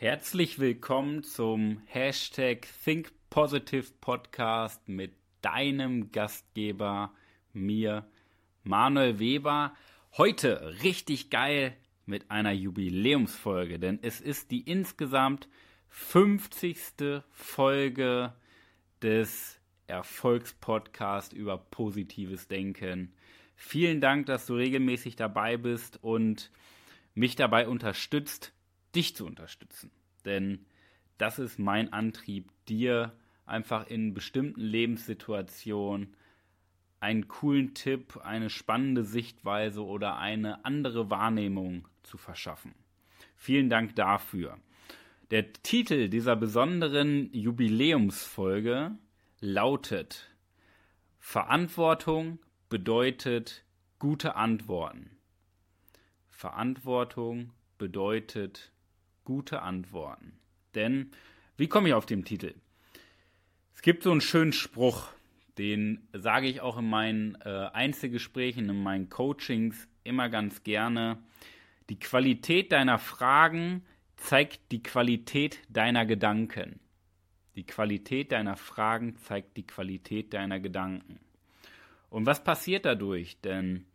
Herzlich willkommen zum Hashtag Think Positive Podcast mit deinem Gastgeber, mir, Manuel Weber. Heute richtig geil mit einer Jubiläumsfolge, denn es ist die insgesamt 50. Folge des Erfolgspodcasts über positives Denken. Vielen Dank, dass du regelmäßig dabei bist und mich dabei unterstützt, dich zu unterstützen. Denn das ist mein Antrieb, dir einfach in bestimmten Lebenssituationen einen coolen Tipp, eine spannende Sichtweise oder eine andere Wahrnehmung zu verschaffen. Vielen Dank dafür. Der Titel dieser besonderen Jubiläumsfolge lautet Verantwortung bedeutet gute Antworten. Verantwortung bedeutet gute Antworten. Denn, wie komme ich auf den Titel? Es gibt so einen schönen Spruch, den sage ich auch in meinen äh, Einzelgesprächen, in meinen Coachings immer ganz gerne. Die Qualität deiner Fragen zeigt die Qualität deiner Gedanken. Die Qualität deiner Fragen zeigt die Qualität deiner Gedanken. Und was passiert dadurch? Denn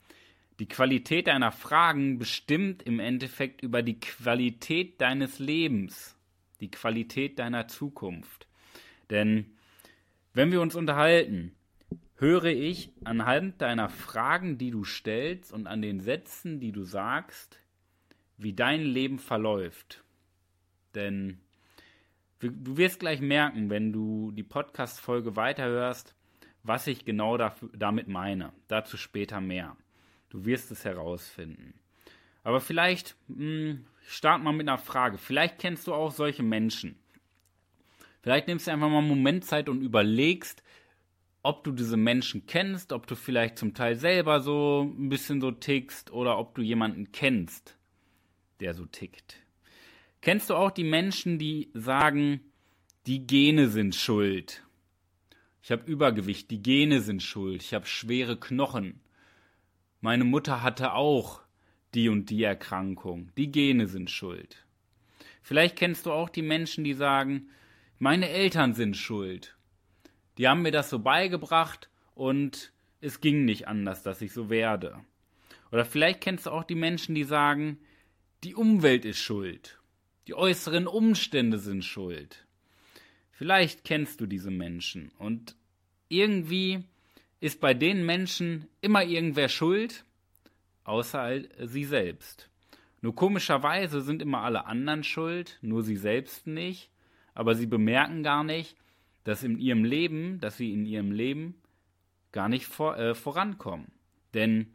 die Qualität deiner Fragen bestimmt im Endeffekt über die Qualität deines Lebens, die Qualität deiner Zukunft. Denn wenn wir uns unterhalten, höre ich anhand deiner Fragen, die du stellst und an den Sätzen, die du sagst, wie dein Leben verläuft. Denn du wirst gleich merken, wenn du die Podcast-Folge weiterhörst, was ich genau dafür, damit meine. Dazu später mehr. Du wirst es herausfinden. Aber vielleicht mh, hm, start mal mit einer Frage. Vielleicht kennst du auch solche Menschen. Vielleicht nimmst du einfach mal einen Moment Zeit und überlegst, ob du diese Menschen kennst, ob du vielleicht zum Teil selber so ein bisschen so tickst oder ob du jemanden kennst, der so tickt. Kennst du auch die Menschen, die sagen, die Gene sind schuld? Ich habe Übergewicht, die Gene sind schuld. Ich habe schwere Knochen. Meine Mutter hatte auch die und die Erkrankung. Die Gene sind schuld. Vielleicht kennst du auch die Menschen, die sagen, meine Eltern sind schuld. Die haben mir das so beigebracht und es ging nicht anders, dass ich so werde. Oder vielleicht kennst du auch die Menschen, die sagen, die Umwelt ist schuld. Die äußeren Umstände sind schuld. Vielleicht kennst du diese Menschen und irgendwie ist bei den Menschen immer irgendwer schuld, außer sie selbst. Nur komischerweise sind immer alle anderen schuld, nur sie selbst nicht, aber sie bemerken gar nicht, dass in ihrem Leben, dass sie in ihrem Leben gar nicht vor, äh, vorankommen. Denn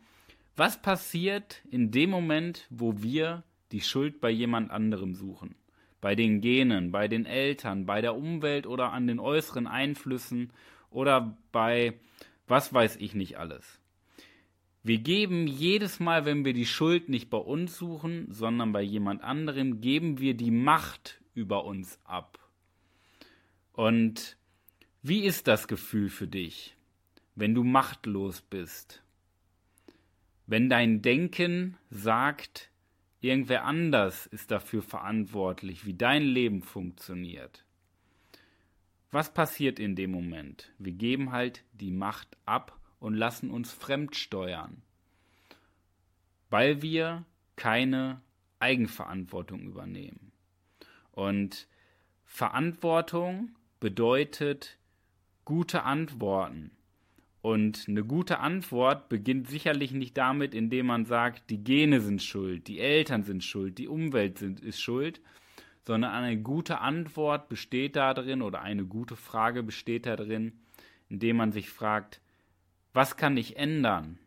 was passiert in dem Moment, wo wir die Schuld bei jemand anderem suchen? Bei den Genen, bei den Eltern, bei der Umwelt oder an den äußeren Einflüssen oder bei was weiß ich nicht alles. Wir geben jedes Mal, wenn wir die Schuld nicht bei uns suchen, sondern bei jemand anderem, geben wir die Macht über uns ab. Und wie ist das Gefühl für dich, wenn du machtlos bist? Wenn dein Denken sagt, irgendwer anders ist dafür verantwortlich, wie dein Leben funktioniert. Was passiert in dem Moment? Wir geben halt die Macht ab und lassen uns fremdsteuern, weil wir keine Eigenverantwortung übernehmen. Und Verantwortung bedeutet gute Antworten. Und eine gute Antwort beginnt sicherlich nicht damit, indem man sagt, die Gene sind schuld, die Eltern sind schuld, die Umwelt sind, ist schuld, sondern eine gute Antwort besteht darin oder eine gute Frage besteht darin, indem man sich fragt, was kann ich ändern?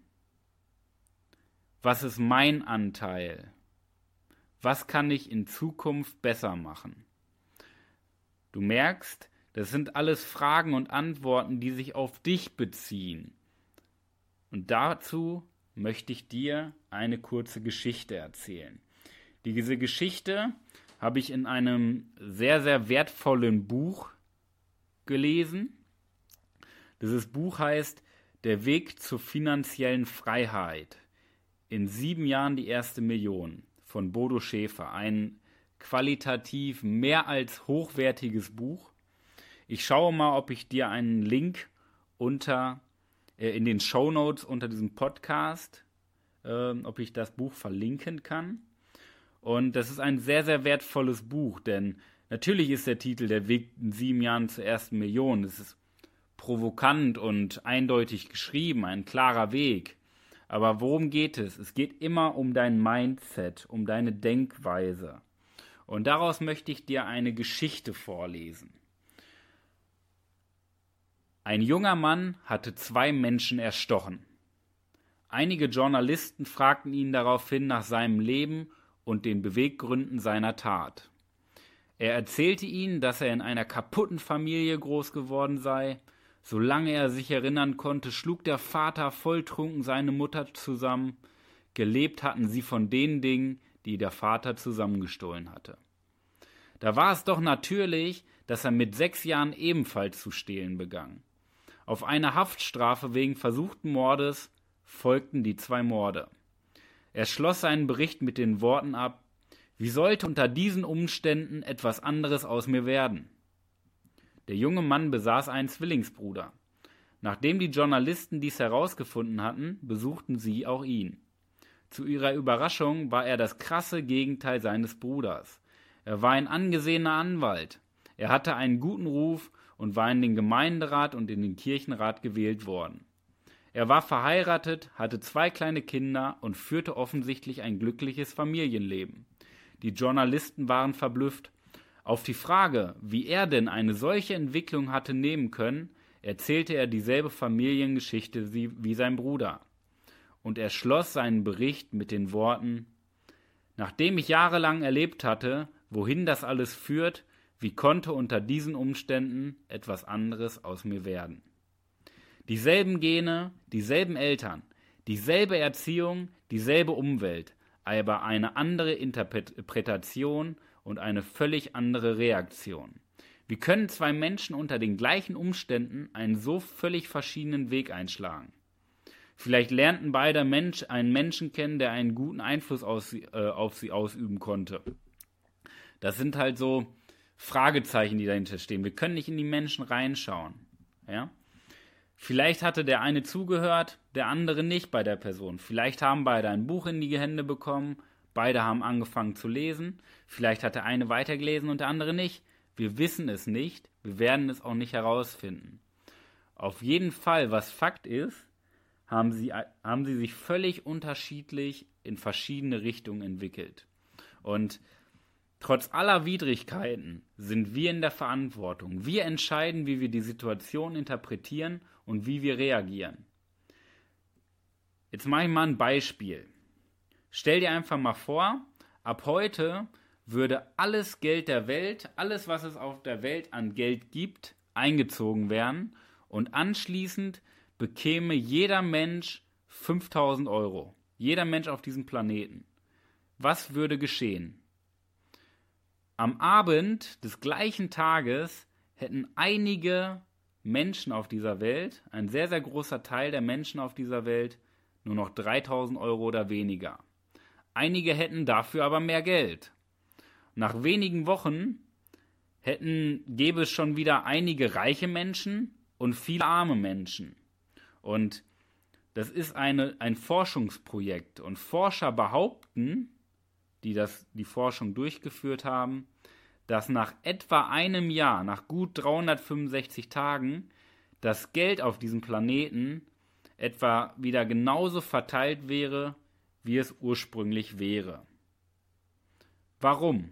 Was ist mein Anteil? Was kann ich in Zukunft besser machen? Du merkst, das sind alles Fragen und Antworten, die sich auf dich beziehen. Und dazu möchte ich dir eine kurze Geschichte erzählen. Diese Geschichte habe ich in einem sehr, sehr wertvollen Buch gelesen. Dieses Buch heißt Der Weg zur finanziellen Freiheit. In sieben Jahren die erste Million von Bodo Schäfer. Ein qualitativ mehr als hochwertiges Buch. Ich schaue mal, ob ich dir einen Link unter äh, in den Show Notes unter diesem Podcast, äh, ob ich das Buch verlinken kann. Und das ist ein sehr, sehr wertvolles Buch, denn natürlich ist der Titel Der Weg in sieben Jahren zur ersten Million. Es ist provokant und eindeutig geschrieben, ein klarer Weg. Aber worum geht es? Es geht immer um dein Mindset, um deine Denkweise. Und daraus möchte ich dir eine Geschichte vorlesen. Ein junger Mann hatte zwei Menschen erstochen. Einige Journalisten fragten ihn daraufhin nach seinem Leben und den Beweggründen seiner Tat. Er erzählte ihnen, dass er in einer kaputten Familie groß geworden sei. Solange er sich erinnern konnte, schlug der Vater volltrunken seine Mutter zusammen. Gelebt hatten sie von den Dingen, die der Vater zusammengestohlen hatte. Da war es doch natürlich, dass er mit sechs Jahren ebenfalls zu stehlen begann. Auf eine Haftstrafe wegen versuchten Mordes folgten die zwei Morde. Er schloss seinen Bericht mit den Worten ab Wie sollte unter diesen Umständen etwas anderes aus mir werden? Der junge Mann besaß einen Zwillingsbruder. Nachdem die Journalisten dies herausgefunden hatten, besuchten sie auch ihn. Zu ihrer Überraschung war er das krasse Gegenteil seines Bruders. Er war ein angesehener Anwalt. Er hatte einen guten Ruf und war in den Gemeinderat und in den Kirchenrat gewählt worden. Er war verheiratet, hatte zwei kleine Kinder und führte offensichtlich ein glückliches Familienleben. Die Journalisten waren verblüfft. Auf die Frage, wie er denn eine solche Entwicklung hatte nehmen können, erzählte er dieselbe Familiengeschichte wie sein Bruder. Und er schloss seinen Bericht mit den Worten Nachdem ich jahrelang erlebt hatte, wohin das alles führt, wie konnte unter diesen Umständen etwas anderes aus mir werden? Dieselben Gene, dieselben Eltern, dieselbe Erziehung, dieselbe Umwelt, aber eine andere Interpretation und eine völlig andere Reaktion. Wie können zwei Menschen unter den gleichen Umständen einen so völlig verschiedenen Weg einschlagen? Vielleicht lernten beide Mensch einen Menschen kennen, der einen guten Einfluss aus, äh, auf sie ausüben konnte. Das sind halt so Fragezeichen, die dahinter stehen. Wir können nicht in die Menschen reinschauen. Ja? Vielleicht hatte der eine zugehört, der andere nicht bei der Person. Vielleicht haben beide ein Buch in die Hände bekommen, beide haben angefangen zu lesen. Vielleicht hat der eine weitergelesen und der andere nicht. Wir wissen es nicht, wir werden es auch nicht herausfinden. Auf jeden Fall, was Fakt ist, haben sie, haben sie sich völlig unterschiedlich in verschiedene Richtungen entwickelt. Und Trotz aller Widrigkeiten sind wir in der Verantwortung. Wir entscheiden, wie wir die Situation interpretieren und wie wir reagieren. Jetzt mache ich mal ein Beispiel. Stell dir einfach mal vor, ab heute würde alles Geld der Welt, alles, was es auf der Welt an Geld gibt, eingezogen werden und anschließend bekäme jeder Mensch 5000 Euro. Jeder Mensch auf diesem Planeten. Was würde geschehen? Am Abend des gleichen Tages hätten einige Menschen auf dieser Welt, ein sehr, sehr großer Teil der Menschen auf dieser Welt, nur noch 3000 Euro oder weniger. Einige hätten dafür aber mehr Geld. Nach wenigen Wochen hätten, gäbe es schon wieder einige reiche Menschen und viele arme Menschen. Und das ist eine, ein Forschungsprojekt. Und Forscher behaupten, die das, die Forschung durchgeführt haben, dass nach etwa einem Jahr, nach gut 365 Tagen, das Geld auf diesem Planeten etwa wieder genauso verteilt wäre, wie es ursprünglich wäre. Warum?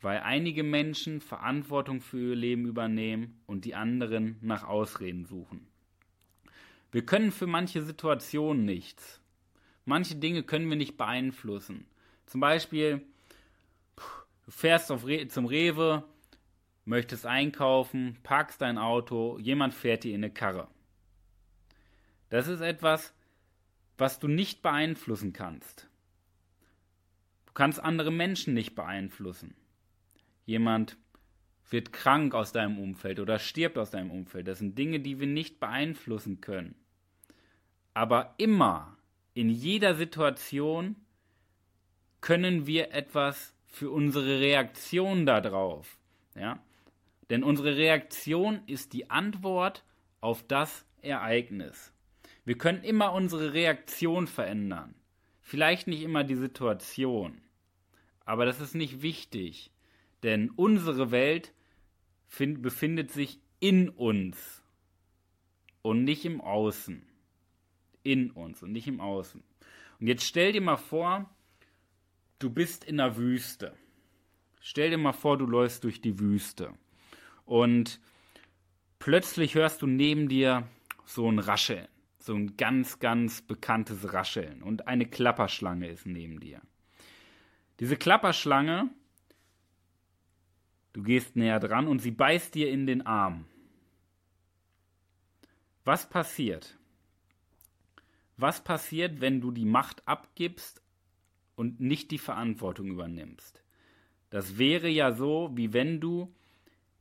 Weil einige Menschen Verantwortung für ihr Leben übernehmen und die anderen nach Ausreden suchen. Wir können für manche Situationen nichts. Manche Dinge können wir nicht beeinflussen. Zum Beispiel, du fährst Re zum Rewe, möchtest einkaufen, parkst dein Auto, jemand fährt dir in eine Karre. Das ist etwas, was du nicht beeinflussen kannst. Du kannst andere Menschen nicht beeinflussen. Jemand wird krank aus deinem Umfeld oder stirbt aus deinem Umfeld. Das sind Dinge, die wir nicht beeinflussen können. Aber immer, in jeder Situation können wir etwas für unsere Reaktion darauf. Ja? Denn unsere Reaktion ist die Antwort auf das Ereignis. Wir können immer unsere Reaktion verändern. Vielleicht nicht immer die Situation. Aber das ist nicht wichtig, denn unsere Welt find, befindet sich in uns und nicht im Außen. In uns und nicht im Außen. Und jetzt stell dir mal vor, du bist in der Wüste. Stell dir mal vor, du läufst durch die Wüste. Und plötzlich hörst du neben dir so ein Rascheln. So ein ganz, ganz bekanntes Rascheln. Und eine Klapperschlange ist neben dir. Diese Klapperschlange, du gehst näher dran und sie beißt dir in den Arm. Was passiert? Was passiert, wenn du die Macht abgibst und nicht die Verantwortung übernimmst? Das wäre ja so, wie wenn du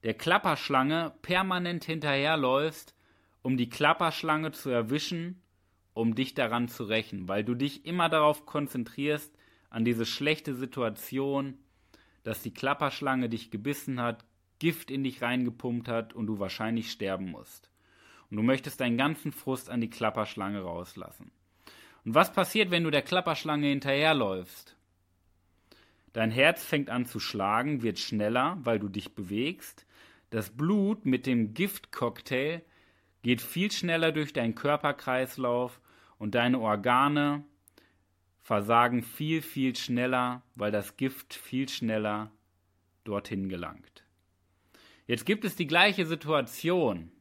der Klapperschlange permanent hinterherläufst, um die Klapperschlange zu erwischen, um dich daran zu rächen, weil du dich immer darauf konzentrierst, an diese schlechte Situation, dass die Klapperschlange dich gebissen hat, Gift in dich reingepumpt hat und du wahrscheinlich sterben musst und du möchtest deinen ganzen Frust an die Klapperschlange rauslassen. Und was passiert, wenn du der Klapperschlange hinterherläufst? Dein Herz fängt an zu schlagen, wird schneller, weil du dich bewegst. Das Blut mit dem Giftcocktail geht viel schneller durch deinen Körperkreislauf und deine Organe versagen viel, viel schneller, weil das Gift viel schneller dorthin gelangt. Jetzt gibt es die gleiche Situation.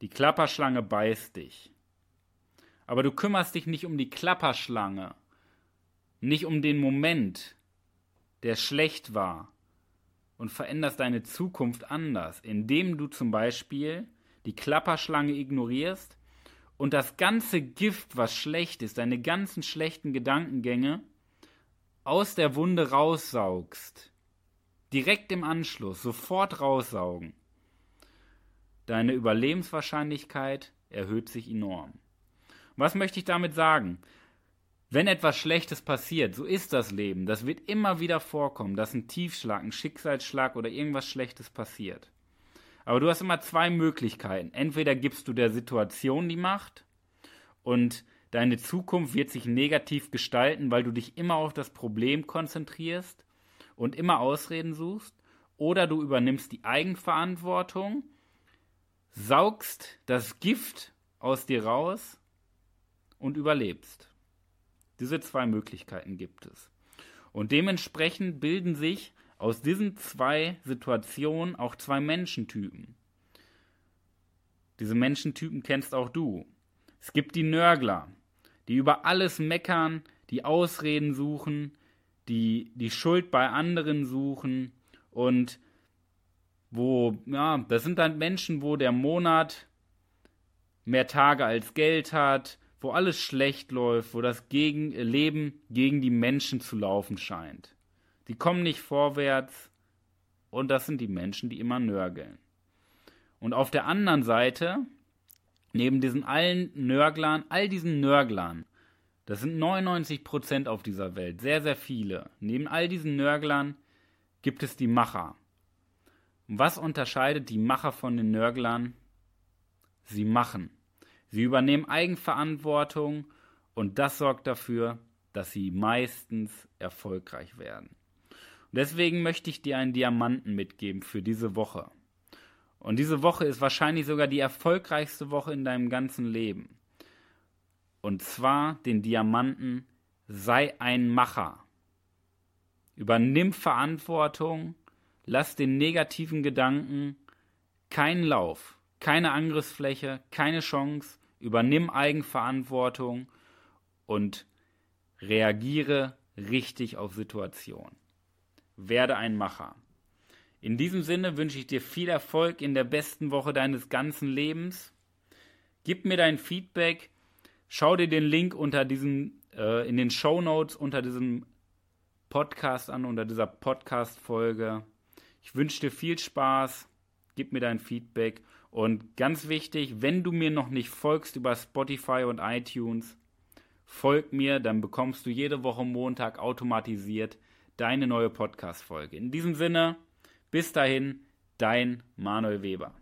Die Klapperschlange beißt dich. Aber du kümmerst dich nicht um die Klapperschlange, nicht um den Moment, der schlecht war, und veränderst deine Zukunft anders, indem du zum Beispiel die Klapperschlange ignorierst und das ganze Gift, was schlecht ist, deine ganzen schlechten Gedankengänge, aus der Wunde raussaugst. Direkt im Anschluss, sofort raussaugen deine Überlebenswahrscheinlichkeit erhöht sich enorm. Was möchte ich damit sagen? Wenn etwas Schlechtes passiert, so ist das Leben. Das wird immer wieder vorkommen, dass ein Tiefschlag, ein Schicksalsschlag oder irgendwas Schlechtes passiert. Aber du hast immer zwei Möglichkeiten. Entweder gibst du der Situation die Macht und deine Zukunft wird sich negativ gestalten, weil du dich immer auf das Problem konzentrierst und immer Ausreden suchst. Oder du übernimmst die Eigenverantwortung saugst das Gift aus dir raus und überlebst. Diese zwei Möglichkeiten gibt es. Und dementsprechend bilden sich aus diesen zwei Situationen auch zwei Menschentypen. Diese Menschentypen kennst auch du. Es gibt die Nörgler, die über alles meckern, die Ausreden suchen, die die Schuld bei anderen suchen und wo, ja, das sind dann Menschen, wo der Monat mehr Tage als Geld hat, wo alles schlecht läuft, wo das gegen, Leben gegen die Menschen zu laufen scheint. Die kommen nicht vorwärts und das sind die Menschen, die immer nörgeln. Und auf der anderen Seite, neben diesen allen Nörglern, all diesen Nörglern, das sind 99 Prozent auf dieser Welt, sehr, sehr viele. Neben all diesen Nörglern gibt es die Macher. Was unterscheidet die Macher von den Nörglern? Sie machen. Sie übernehmen Eigenverantwortung und das sorgt dafür, dass sie meistens erfolgreich werden. Und deswegen möchte ich dir einen Diamanten mitgeben für diese Woche. Und diese Woche ist wahrscheinlich sogar die erfolgreichste Woche in deinem ganzen Leben. Und zwar den Diamanten sei ein Macher. Übernimm Verantwortung Lass den negativen Gedanken keinen Lauf, keine Angriffsfläche, keine Chance. Übernimm Eigenverantwortung und reagiere richtig auf Situationen. Werde ein Macher. In diesem Sinne wünsche ich dir viel Erfolg in der besten Woche deines ganzen Lebens. Gib mir dein Feedback. Schau dir den Link unter diesem, äh, in den Show Notes unter diesem Podcast an, unter dieser Podcast-Folge. Ich wünsche dir viel Spaß, gib mir dein Feedback und ganz wichtig, wenn du mir noch nicht folgst über Spotify und iTunes, folg mir, dann bekommst du jede Woche Montag automatisiert deine neue Podcast-Folge. In diesem Sinne, bis dahin, dein Manuel Weber.